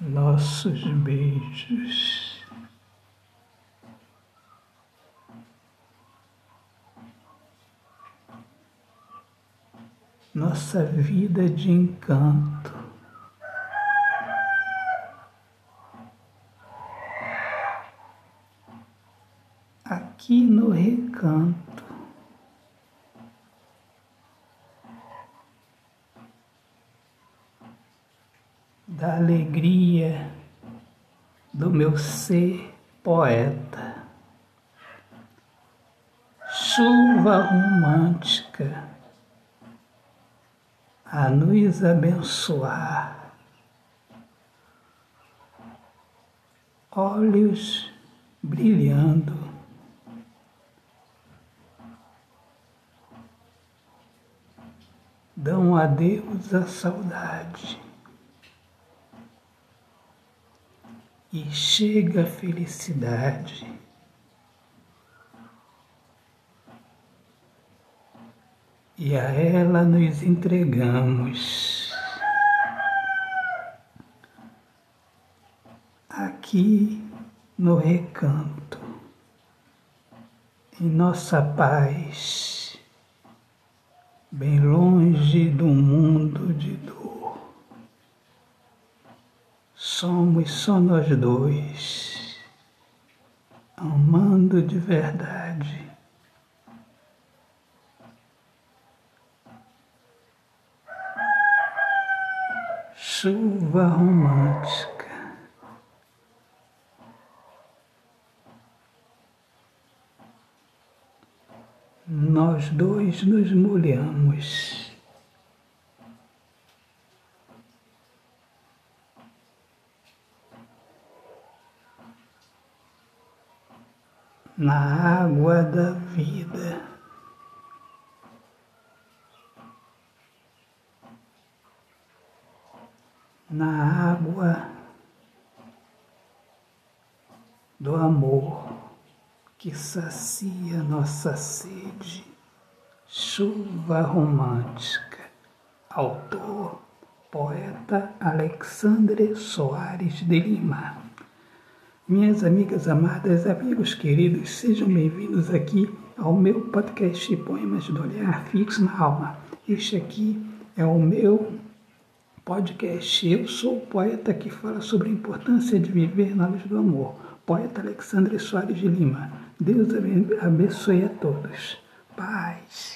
nossos beijos. Nossa vida de encanto. Aqui no recanto. Da alegria do meu ser poeta. Chuva romântica a nos abençoar. Olhos brilhando. Dão adeus à saudade. E chega a felicidade. E a ela nos entregamos. Aqui no recanto, em nossa paz, bem longe do mundo de dor somos só nós dois, amando de verdade. Chuva romântica. Nós dois nos molhamos. Na água da vida. Na água do amor que sacia nossa sede, chuva romântica. Autor, poeta Alexandre Soares de Lima. Minhas amigas amadas, amigos queridos, sejam bem-vindos aqui ao meu podcast Poemas do Olhar Fixo na Alma. Este aqui é o meu podcast. Eu sou o poeta que fala sobre a importância de viver na luz do amor. Poeta Alexandre Soares de Lima. Deus abençoe a todos. Paz.